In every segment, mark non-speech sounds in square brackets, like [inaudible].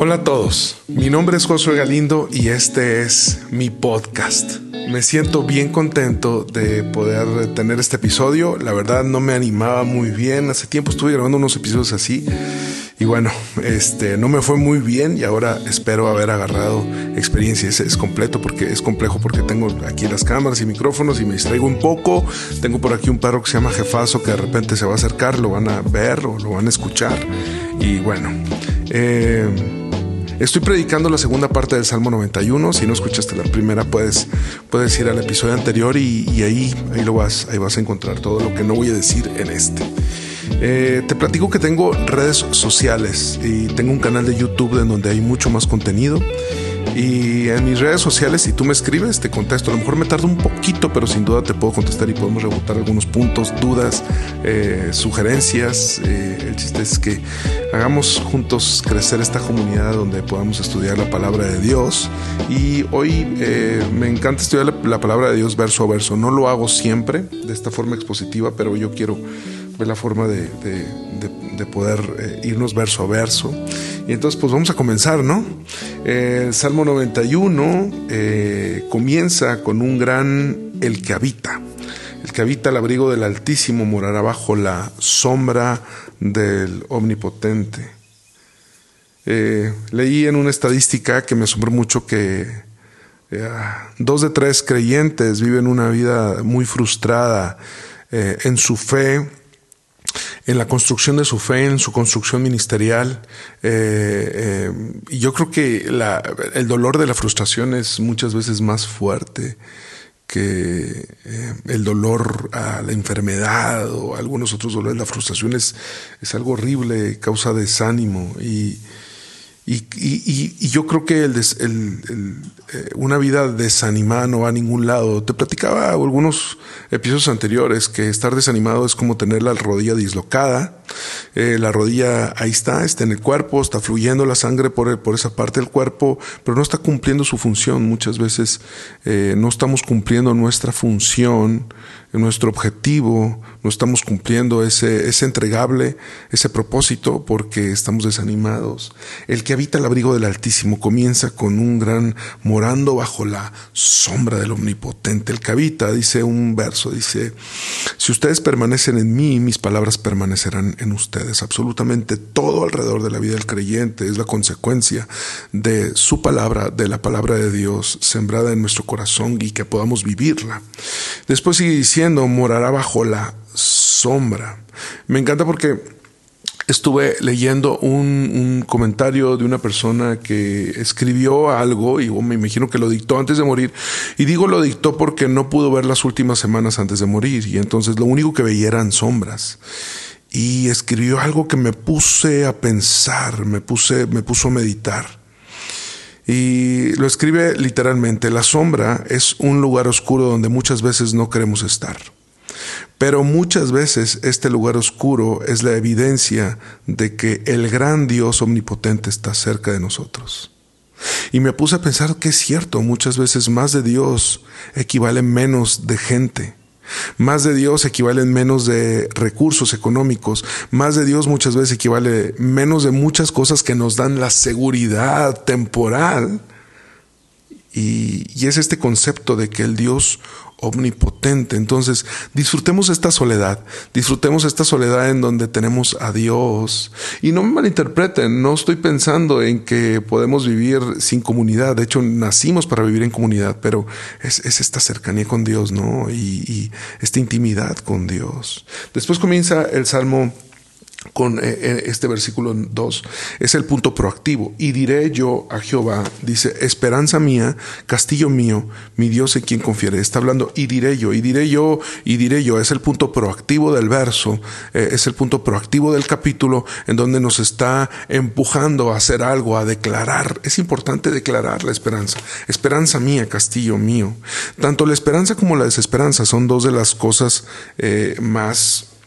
Hola a todos, mi nombre es Josué Galindo y este es mi podcast. Me siento bien contento de poder tener este episodio. La verdad no me animaba muy bien. Hace tiempo estuve grabando unos episodios así y bueno, este no me fue muy bien y ahora espero haber agarrado experiencia. Es, es completo porque es complejo porque tengo aquí las cámaras y micrófonos y me distraigo un poco. Tengo por aquí un perro que se llama Jefazo que de repente se va a acercar, lo van a ver o lo van a escuchar y bueno. Eh, Estoy predicando la segunda parte del Salmo 91. Si no escuchaste la primera, puedes, puedes ir al episodio anterior y, ahí, ahí lo vas, ahí vas a encontrar todo lo que no voy a decir en este. Eh, te platico que tengo redes sociales y tengo un canal de YouTube en donde hay mucho más contenido. Y en mis redes sociales, si tú me escribes, te contesto. A lo mejor me tardo un poquito, pero sin duda te puedo contestar y podemos rebotar algunos puntos, dudas, eh, sugerencias. Eh, el chiste es que hagamos juntos crecer esta comunidad donde podamos estudiar la palabra de Dios. Y hoy eh, me encanta estudiar la, palabra de Dios verso a verso. No lo hago siempre de esta forma expositiva, pero yo quiero ver la forma de, poder irnos verso a verso. Y entonces pues vamos a comenzar, ¿no? El Salmo 91 eh, comienza con un gran el que habita. El que habita el abrigo del Altísimo morará bajo la sombra del Omnipotente. Eh, leí en una estadística que me asombró mucho que eh, dos de tres creyentes viven una vida muy frustrada en su fe en la construcción de su fe, en su construcción ministerial. Eh, eh, y yo creo que el dolor de la frustración es muchas veces más fuerte que eh, el dolor a la enfermedad o algunos otros dolores. La frustración es, es algo horrible, causa desánimo y y, y, y, yo creo que el, eh, una vida desanimada no va a ningún lado. Te platicaba algunos episodios anteriores que estar desanimado es como tener la rodilla dislocada. Eh, la rodilla ahí está, está en el cuerpo, está fluyendo la sangre por, por esa parte del cuerpo, pero no está cumpliendo su función. Muchas veces eh, no estamos cumpliendo nuestra función nuestro objetivo, no estamos cumpliendo ese, ese entregable, ese propósito, porque estamos desanimados. El que habita el abrigo del Altísimo comienza con un gran morando bajo la sombra del Omnipotente. El que habita, dice un verso, dice, si ustedes permanecen en mí, mis palabras permanecerán en ustedes. Absolutamente todo alrededor de la vida del creyente es la consecuencia de su palabra, de la palabra de Dios sembrada en nuestro corazón y que podamos vivirla. Después sigue morará bajo la sombra. Me encanta porque estuve leyendo un, comentario de una persona que escribió algo y me imagino que lo dictó antes de morir. Y digo lo dictó porque no pudo ver las últimas semanas antes de morir y entonces lo único que veía eran sombras. Y escribió algo que me puse a pensar, me puse, me puso a meditar. Y lo escribe literalmente, la sombra es un lugar oscuro donde muchas veces no queremos estar. Pero muchas veces este lugar oscuro es la evidencia de que el gran Dios omnipotente está cerca de nosotros. Y me puse a pensar que es cierto, muchas veces más de Dios equivale menos de gente. Más de Dios equivale menos de recursos económicos. Más de Dios muchas veces equivale menos de muchas cosas que nos dan la seguridad temporal. Y, y es este concepto de que el Dios omnipotente. Entonces, disfrutemos esta soledad, disfrutemos esta soledad en donde tenemos a Dios. Y no me malinterpreten, no estoy pensando en que podemos vivir sin comunidad. De hecho, nacimos para vivir en comunidad, pero es, esta cercanía con Dios, ¿no? Y, y esta intimidad con Dios. Después comienza el Salmo con eh, eh, este versículo 2 es el punto proactivo. Y diré yo a Jehová, dice, esperanza mía, castillo mío, mi Dios en quien confiere. Está hablando y diré yo, y diré yo, y diré yo. Es el punto proactivo del verso, eh, es el punto proactivo del capítulo en donde nos está empujando a hacer algo, a declarar. Es importante declarar la esperanza. Esperanza mía, castillo mío. Tanto la esperanza como la desesperanza son dos de las cosas más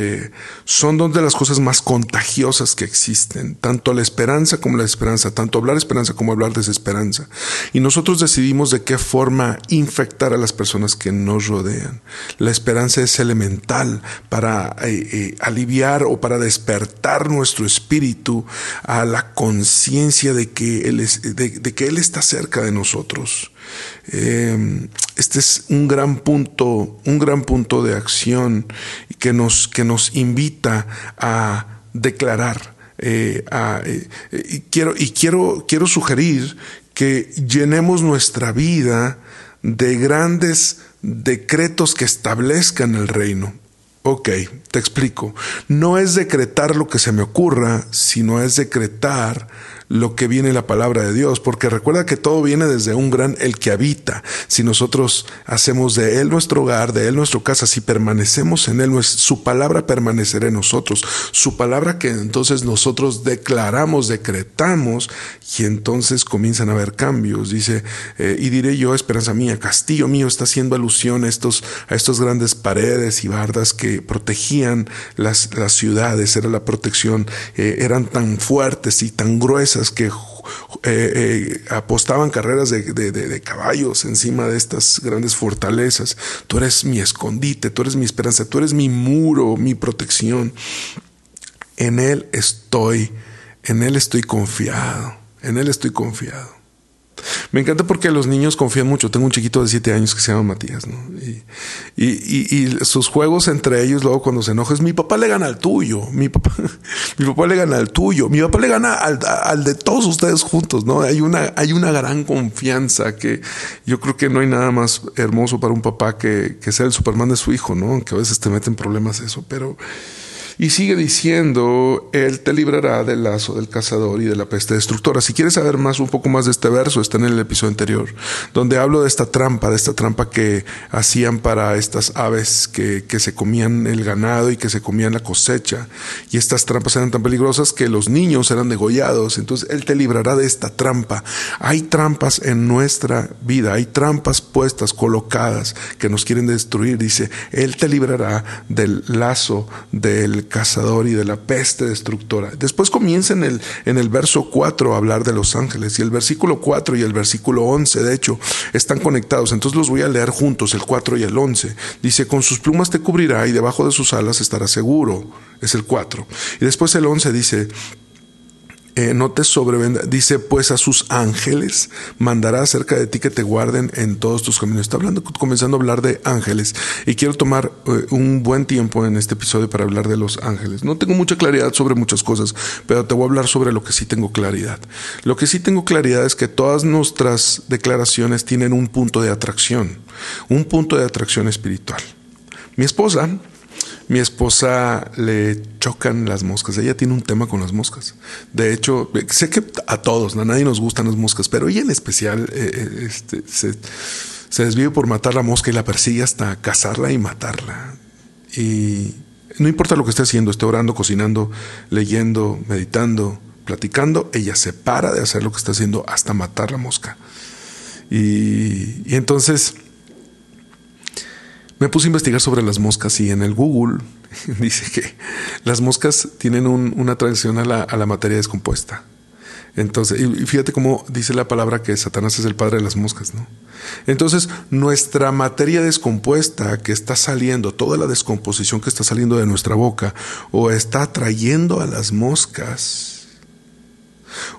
eh, son dos de las cosas más contagiosas que existen, tanto la esperanza como la esperanza, tanto hablar esperanza como hablar desesperanza. Y nosotros decidimos de qué forma infectar a las personas que nos rodean. La esperanza es elemental para eh, eh, aliviar o para despertar nuestro espíritu a la conciencia de, de que Él está cerca de nosotros. Em, este es un gran punto, un gran punto de acción que nos, que nos invita a declarar. Eh, eh, y quiero, y quiero, quiero sugerir que llenemos nuestra vida de grandes decretos que establezcan el reino. Ok, te explico. No es decretar lo que se me ocurra, sino es decretar lo que viene en la palabra de Dios, porque recuerda que todo viene desde un gran el que habita. Si nosotros hacemos de Él nuestro hogar, de Él nuestra casa, si permanecemos en Él, su palabra permanecerá en nosotros, su palabra que entonces nosotros declaramos, decretamos, y entonces comienzan a haber cambios. Dice, eh, y diré yo, esperanza mía, castillo mío, está haciendo alusión a estos, a estos grandes paredes y bardas que protegían las, las ciudades, era la protección, eh, eran tan fuertes y tan gruesas que eh, eh, apostaban carreras de, caballos encima de estas grandes fortalezas. Tú eres mi escondite, tú eres mi esperanza, tú eres mi muro, mi protección. En Él estoy, en Él estoy confiado, en Él estoy confiado. Me encanta porque los niños confían mucho. Tengo un chiquito de 7 años que se llama Matías, ¿no? Y, sus juegos entre ellos, luego cuando se enoja, es mi papá le gana al tuyo, mi papá, [laughs] mi papá le gana al tuyo, mi papá le gana al, de todos ustedes juntos, ¿no? Hay una, hay una gran confianza que yo creo que no hay nada más hermoso para un papá que, que ser el Superman de su hijo, ¿no? Aunque a veces te meten problemas eso, pero y sigue diciendo, Él te librará del lazo del cazador y de la peste destructora. Si quieres saber más, un poco más de este verso, está en el episodio anterior, donde hablo de esta trampa, de esta trampa que hacían para estas aves que, que se comían el ganado y que se comían la cosecha. Y estas trampas eran tan peligrosas que los niños eran degollados. Entonces Él te librará de esta trampa. Hay trampas en nuestra vida, hay trampas puestas, colocadas, que nos quieren destruir. Dice, Él te librará del lazo del cazador y de la peste destructora. Después comienza en el, en el verso 4 a hablar de los ángeles y el versículo 4 y el versículo 11, de hecho, están conectados. Entonces los voy a leer juntos, el 4 y el 11. Dice, con sus plumas te cubrirá y debajo de sus alas estará seguro. Es el 4. Y después el 11 dice, eh, no te sobrevenda. Dice, pues a sus ángeles mandará acerca de ti que te guarden en todos tus caminos. Está hablando, comenzando a hablar de ángeles. Y quiero tomar eh, un buen tiempo en este episodio para hablar de los ángeles. No tengo mucha claridad sobre muchas cosas, pero te voy a hablar sobre lo que sí tengo claridad. Lo que sí tengo claridad es que todas nuestras declaraciones tienen un punto de atracción, un punto de atracción espiritual. Mi esposa mi esposa le chocan las moscas. Ella tiene un tema con las moscas. De hecho, sé que a todos, a nadie nos gustan las moscas, pero ella en especial eh, eh, este, se, se desvive por matar la mosca y la persigue hasta cazarla y matarla. Y no importa lo que esté haciendo, esté orando, cocinando, leyendo, meditando, platicando, ella se para de hacer lo que está haciendo hasta matar la mosca. Y, y entonces me puse a investigar sobre las moscas y en el Google [laughs] dice que las moscas tienen una tradición a la, materia descompuesta. Entonces, y fíjate cómo dice la palabra que Satanás es el padre de las moscas, ¿no? Entonces, nuestra materia descompuesta que está saliendo, toda la descomposición que está saliendo de nuestra boca, o está atrayendo a las moscas,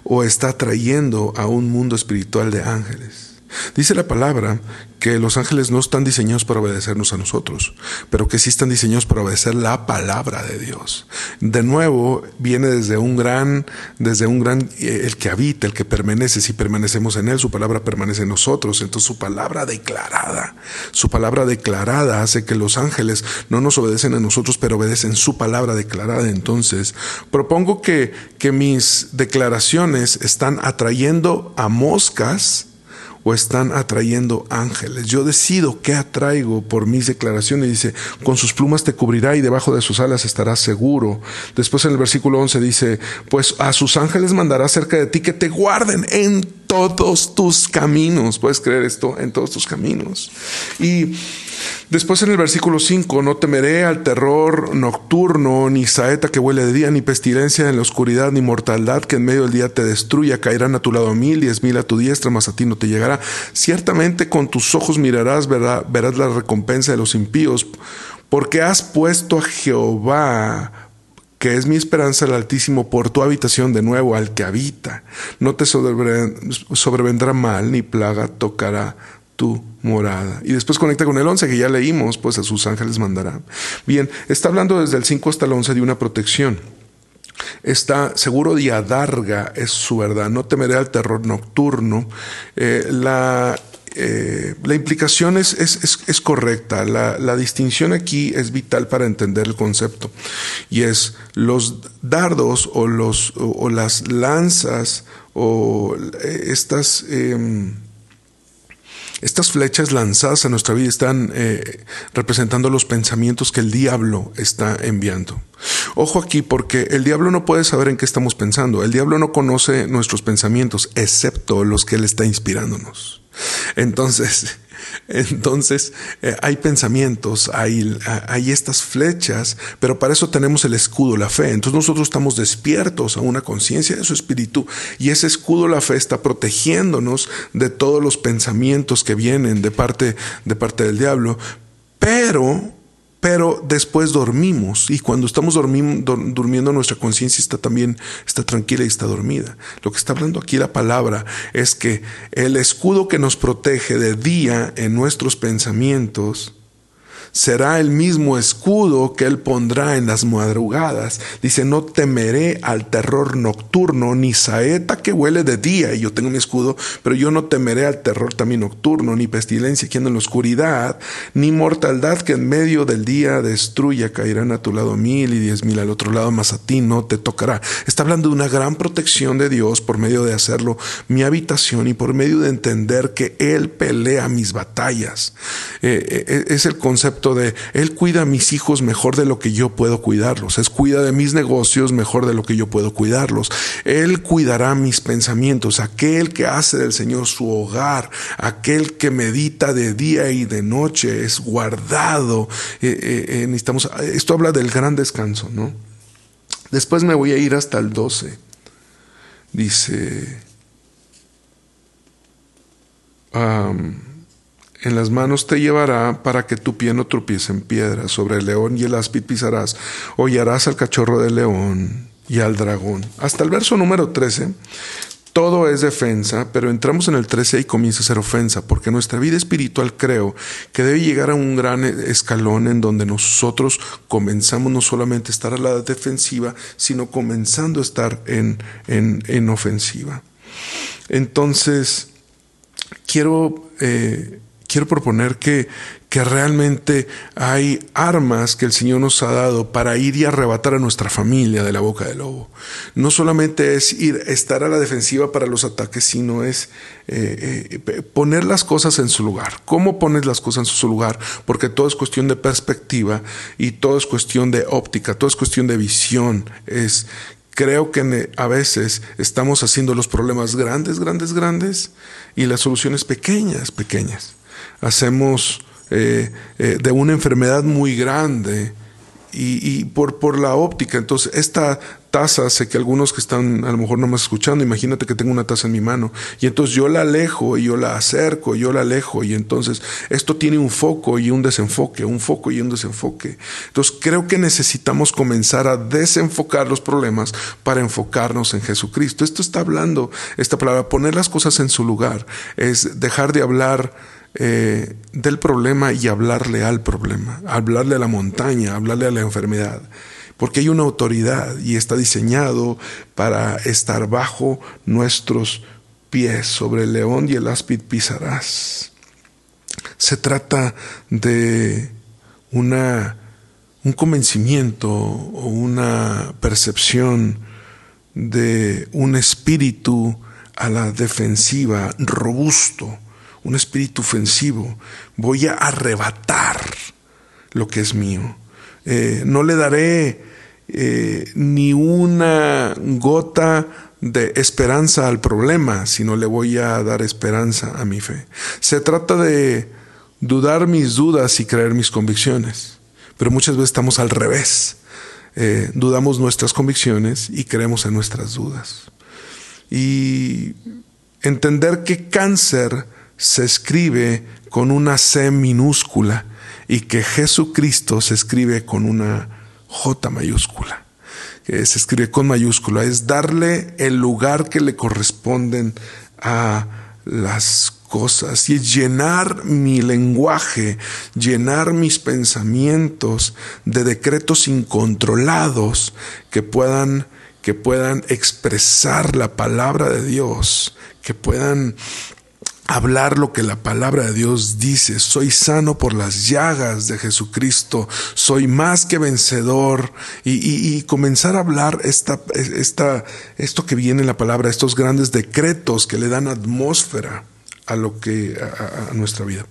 o está atrayendo a un mundo espiritual de ángeles. Dice la palabra que los ángeles no están diseñados para obedecernos a nosotros, pero que sí están diseñados para obedecer la palabra de Dios. De nuevo, viene desde un gran, desde un gran, eh, el que habita, el que permanece, si permanecemos en él, su palabra permanece en nosotros. Entonces su palabra declarada, su palabra declarada hace que los ángeles no nos obedecen a nosotros, pero obedecen su palabra declarada. Entonces, propongo que, que mis declaraciones están atrayendo a moscas, o están atrayendo ángeles. Yo decido qué atraigo por mis declaraciones. Dice, con sus plumas te cubrirá y debajo de sus alas estarás seguro. Después en el versículo 11 dice, pues a sus ángeles mandará cerca de ti que te guarden en todos tus caminos. ¿Puedes creer esto? En todos tus caminos. Y Después en el versículo 5, no temeré al terror nocturno, ni saeta que huele de día, ni pestilencia en la oscuridad, ni mortaldad que en medio del día te destruya. Caerán a tu lado mil, diez mil a tu diestra, mas a ti no te llegará. Ciertamente con tus ojos mirarás, verás la recompensa de los impíos, porque has puesto a Jehová que es mi esperanza el Altísimo, por tu habitación de nuevo al que habita. No te sobrevendrá mal, ni plaga tocará tu morada. Y después conecta con el 11 que ya leímos, pues a sus ángeles mandará. Bien, está hablando desde el 5 hasta el 11 de una protección. Está seguro de adarga, es su verdad. No temeré al terror nocturno. Eh, la eh, la implicación es, correcta. La, distinción aquí es vital para entender el concepto. Y es los dardos o, las lanzas o eh, estas... Em, estas flechas lanzadas a nuestra vida están eh, representando los pensamientos que el diablo está enviando. Ojo aquí porque el diablo no puede saber en qué estamos pensando. El diablo no conoce nuestros pensamientos, excepto los que él está inspirándonos. Entonces, entonces eh, hay pensamientos, hay, hay estas flechas, pero para eso tenemos el escudo, la fe. Entonces nosotros estamos despiertos a una conciencia de su espíritu y ese escudo, la fe, está protegiéndonos de todos los pensamientos que vienen de parte, de parte del diablo. Pero pero después dormimos y cuando estamos durmiendo nuestra conciencia está también está tranquila y está dormida. Lo que está hablando aquí la palabra es que el escudo que nos protege de día en nuestros pensamientos será el mismo escudo que él pondrá en las madrugadas. Dice, no temeré al terror nocturno, ni saeta que huele de día, y yo tengo mi escudo, pero yo no temeré al terror también nocturno, ni pestilencia que anda en la oscuridad, ni mortaldad que en medio del día destruya, caerán a tu lado mil y diez mil al otro lado, mas a ti no te tocará. Está hablando de una gran protección de Dios por medio de hacerlo mi habitación y por medio de entender que Él pelea mis batallas. Eh, eh, es el concepto de Él cuida a mis hijos mejor de lo que yo puedo cuidarlos, Él cuida de mis negocios mejor de lo que yo puedo cuidarlos, Él cuidará mis pensamientos, aquel que hace del Señor su hogar, aquel que medita de día y de noche es guardado. Eh, eh, eh, esto habla del gran descanso, ¿no? Después me voy a ir hasta el 12. Dice... En las manos te llevará para que tu pie no tropiece en piedra. Sobre el león y el áspid pisarás. Hollarás al cachorro del león y al dragón. Hasta el verso número 13. Todo es defensa, pero entramos en el 13 y comienza a ser ofensa, porque nuestra vida espiritual creo que debe llegar a un gran escalón en donde nosotros comenzamos no solamente a estar a la defensiva, sino comenzando a estar en, en, en ofensiva. Entonces, quiero eh, quiero proponer que, que realmente hay armas que el Señor nos ha dado para ir y arrebatar a nuestra familia de la boca del lobo. No solamente es ir, estar a la defensiva para los ataques, sino es eh, eh, poner las cosas en su lugar. ¿Cómo pones las cosas en su lugar? Porque todo es cuestión de perspectiva y todo es cuestión de óptica, todo es cuestión de visión. Es creo que a veces estamos haciendo los problemas grandes, grandes, grandes y las soluciones pequeñas, pequeñas hacemos eh, eh, de una enfermedad muy grande y, por, por, la óptica. Entonces, esta taza, sé que algunos que están a lo mejor no más escuchando, imagínate que tengo una taza en mi mano y entonces yo la alejo y yo la acerco, yo la alejo y entonces esto tiene un foco y un desenfoque, un foco y un desenfoque. Entonces, creo que necesitamos comenzar a desenfocar los problemas para enfocarnos en Jesucristo. Esto está hablando, esta palabra, poner las cosas en su lugar, es dejar de hablar eh, del problema y hablarle al problema, hablarle a la montaña, hablarle a la enfermedad, porque hay una autoridad y está diseñado para estar bajo nuestros pies, sobre el león y el áspid pisarás. Se trata de una, un convencimiento o una percepción de un espíritu a la defensiva, robusto, un espíritu ofensivo. Voy a arrebatar lo que es mío. Eh, no le daré eh, ni una gota de esperanza al problema, sino le voy a dar esperanza a mi fe. Se trata de dudar mis dudas y creer mis convicciones. Pero muchas veces estamos al revés. Eh, dudamos nuestras convicciones y creemos en nuestras dudas. Y entender que cáncer se escribe con una C minúscula y que Jesucristo se escribe con una J mayúscula, que se escribe con mayúscula, es darle el lugar que le corresponden a las cosas. Y es llenar mi lenguaje, llenar mis pensamientos de decretos incontrolados que puedan que puedan expresar la palabra de Dios, que puedan hablar lo que la palabra de Dios dice. Soy sano por las llagas de Jesucristo. Soy más que vencedor. Y, comenzar a hablar esta, esta, esto que viene en la palabra, estos grandes decretos que le dan atmósfera a lo que a nuestra vida.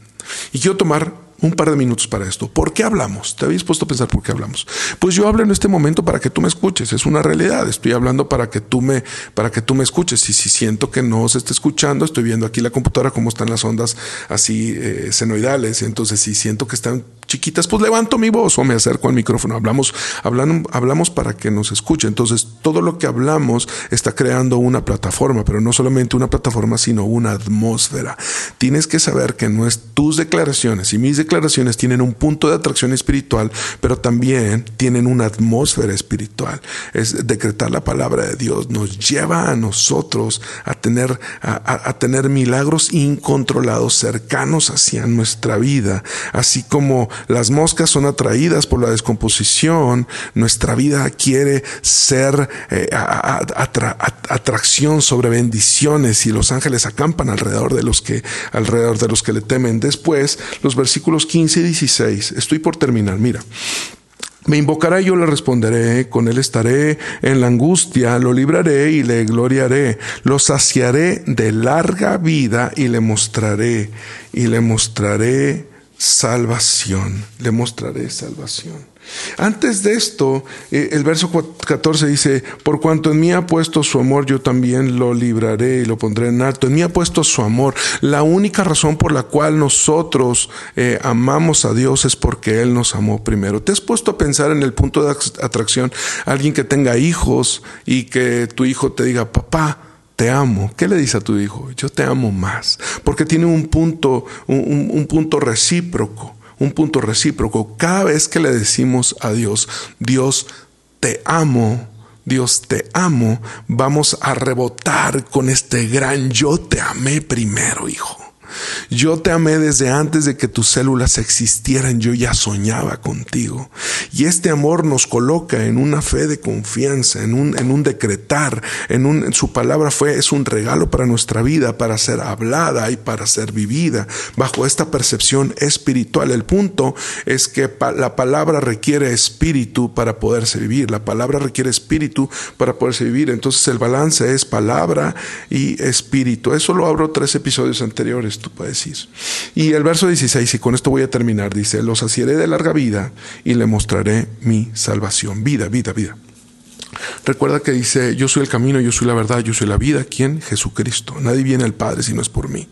Y quiero tomar un par de minutos para esto. ¿Por qué hablamos? ¿Te habías puesto a pensar por qué hablamos? Pues yo hablo en este momento para que tú me escuches. Es una realidad. Estoy hablando para que tú me, para que tú me escuches. Y si siento que no se está escuchando, estoy viendo aquí la computadora cómo están las ondas así eh, senoidales. Entonces, si siento que están chiquitas, pues levanto mi voz o me acerco al micrófono. Hablamos, hablamos, para que nos escuche. Entonces, todo lo que hablamos está creando una plataforma, pero no solamente una plataforma, sino una atmósfera. Tienes que saber que no es tus declaraciones y mis declaraciones tienen un punto de atracción espiritual, pero también tienen una atmósfera espiritual. Es decretar la palabra de Dios nos lleva a nosotros a tener, a tener milagros incontrolados cercanos hacia nuestra vida, así como las moscas son atraídas por la descomposición. Nuestra vida quiere ser eh, atracción sobre bendiciones y los ángeles acampan alrededor de los que alrededor de los que le temen. Después, los versículos 15 y 16. Estoy por terminar. Mira. Me invocará y yo le responderé, con él estaré en la angustia, lo libraré y le gloriaré, lo saciaré de larga vida y le mostraré, y le mostraré salvación, le mostraré salvación. Antes de esto, eh, el verso 14 dice, por cuanto en mí ha puesto su amor, yo también lo libraré y lo pondré en alto. En mí ha puesto su amor. La única razón por la cual nosotros eh, amamos a Dios es porque Él nos amó primero. ¿Te has puesto a pensar en el punto de atracción? Alguien que tenga hijos y que tu hijo te diga, papá, te amo. ¿Qué le dice a tu hijo? Yo te amo más. Porque tiene un punto, un, punto recíproco, un punto recíproco. Cada vez que le decimos a Dios, Dios te amo, Dios te amo, vamos a rebotar con este gran yo te amé primero, hijo. Yo te amé desde antes de que tus células existieran, yo ya soñaba contigo. Y este amor nos coloca en una fe de confianza, en un, en un decretar, en, un, su palabra fue, es un regalo para nuestra vida, para ser hablada y para ser vivida, bajo esta percepción espiritual. El punto es que la palabra requiere espíritu para poderse vivir, la palabra requiere espíritu para poderse vivir. Entonces el balance es palabra y espíritu. Eso lo abro tres episodios anteriores tú puedes ir. Y el verso 16, y con esto voy a terminar, dice, los saciaré de larga vida y le mostraré mi salvación. Vida, vida, vida. Recuerda que dice, yo soy el camino, yo soy la verdad, yo soy la vida. ¿Quién? Jesucristo. Nadie viene al Padre si no es por mí.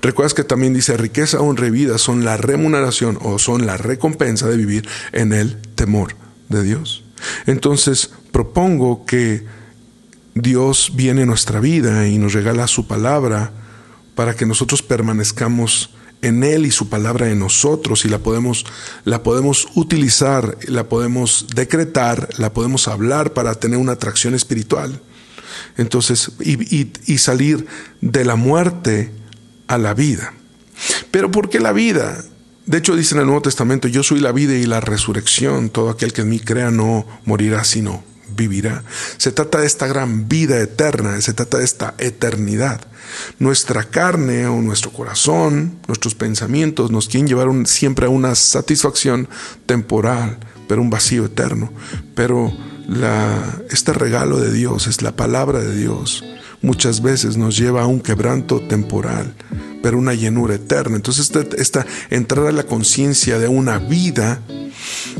Recuerdas que también dice, riqueza, honra y vida son la remuneración o son la recompensa de vivir en el temor de Dios. Entonces, propongo que Dios viene a nuestra vida y nos regala su palabra para que nosotros permanezcamos en Él y su palabra en nosotros y la podemos, la podemos utilizar, la podemos decretar, la podemos hablar para tener una atracción espiritual. Entonces, y, y salir de la muerte a la vida. Pero ¿por qué la vida? De hecho, dice en el Nuevo Testamento, yo soy la vida y la resurrección, todo aquel que en mí crea no morirá, sino vivirá. Se trata de esta gran vida eterna, se trata de esta eternidad. Nuestra carne o nuestro corazón, nuestros pensamientos nos quieren llevar siempre a una satisfacción temporal, pero un vacío eterno. Pero este regalo de Dios es la palabra de Dios. Muchas veces nos lleva a un quebranto temporal, pero una llenura eterna. Entonces, esta, entrar a la conciencia de una vida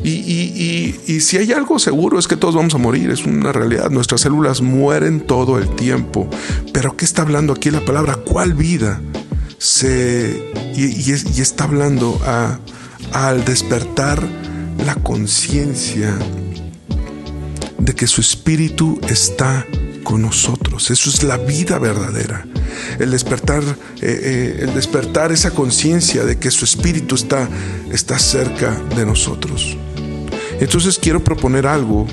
y, si hay algo seguro es que todos vamos a morir, es una realidad. Nuestras células mueren todo el tiempo. Pero ¿qué está hablando aquí la palabra? ¿Cuál vida? se, y, está hablando al despertar la conciencia de que su espíritu está con nosotros. Eso es la vida verdadera. El despertar, eh, eh, el despertar esa conciencia de que su espíritu está, está cerca de nosotros. Entonces quiero proponer algo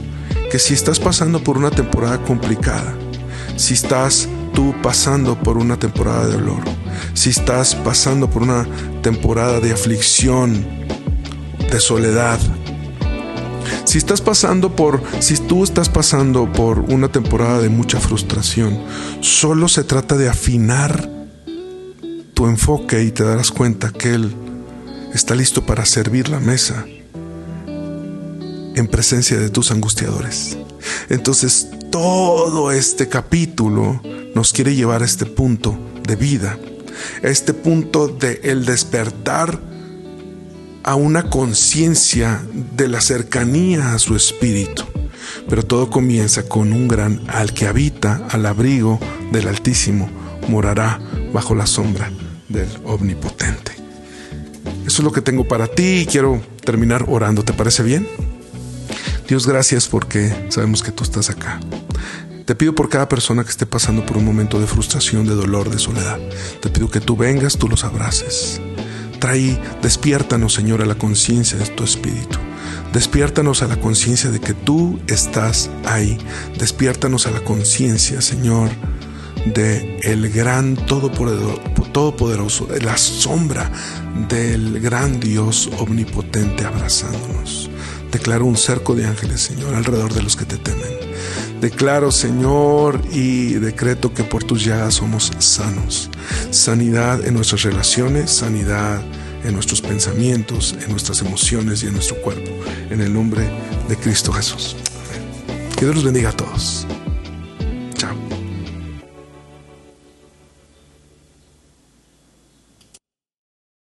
que si estás pasando por una temporada complicada, si estás tú pasando por una temporada de dolor, si estás pasando por una temporada de aflicción, de soledad, si estás pasando por, si tú estás pasando por una temporada de mucha frustración, solo se trata de afinar tu enfoque y te darás cuenta que Él está listo para servir la mesa en presencia de tus angustiadores. Entonces todo este capítulo nos quiere llevar a este punto de vida, a este punto de el despertar a una conciencia de la cercanía a su espíritu. Pero todo comienza con un gran al que habita al abrigo del Altísimo, morará bajo la sombra del Omnipotente. Eso es lo que tengo para ti y quiero terminar orando. ¿Te parece bien? Dios, gracias porque sabemos que tú estás acá. Te pido por cada persona que esté pasando por un momento de frustración, de dolor, de soledad. Te pido que tú vengas, tú los abraces. Trae, despiértanos, Señor, a la conciencia de tu espíritu. Despiértanos a la conciencia de que tú estás ahí. Despiértanos a la conciencia, Señor, de el gran todopoderoso, de la sombra del gran Dios omnipotente abrazándonos. Declaro un cerco de ángeles, Señor, alrededor de los que te temen. Declaro, Señor, y decreto que por tus llagas somos sanos. Sanidad en nuestras relaciones, sanidad en nuestros pensamientos, en nuestras emociones y en nuestro cuerpo. En el nombre de Cristo Jesús. Que Dios los bendiga a todos.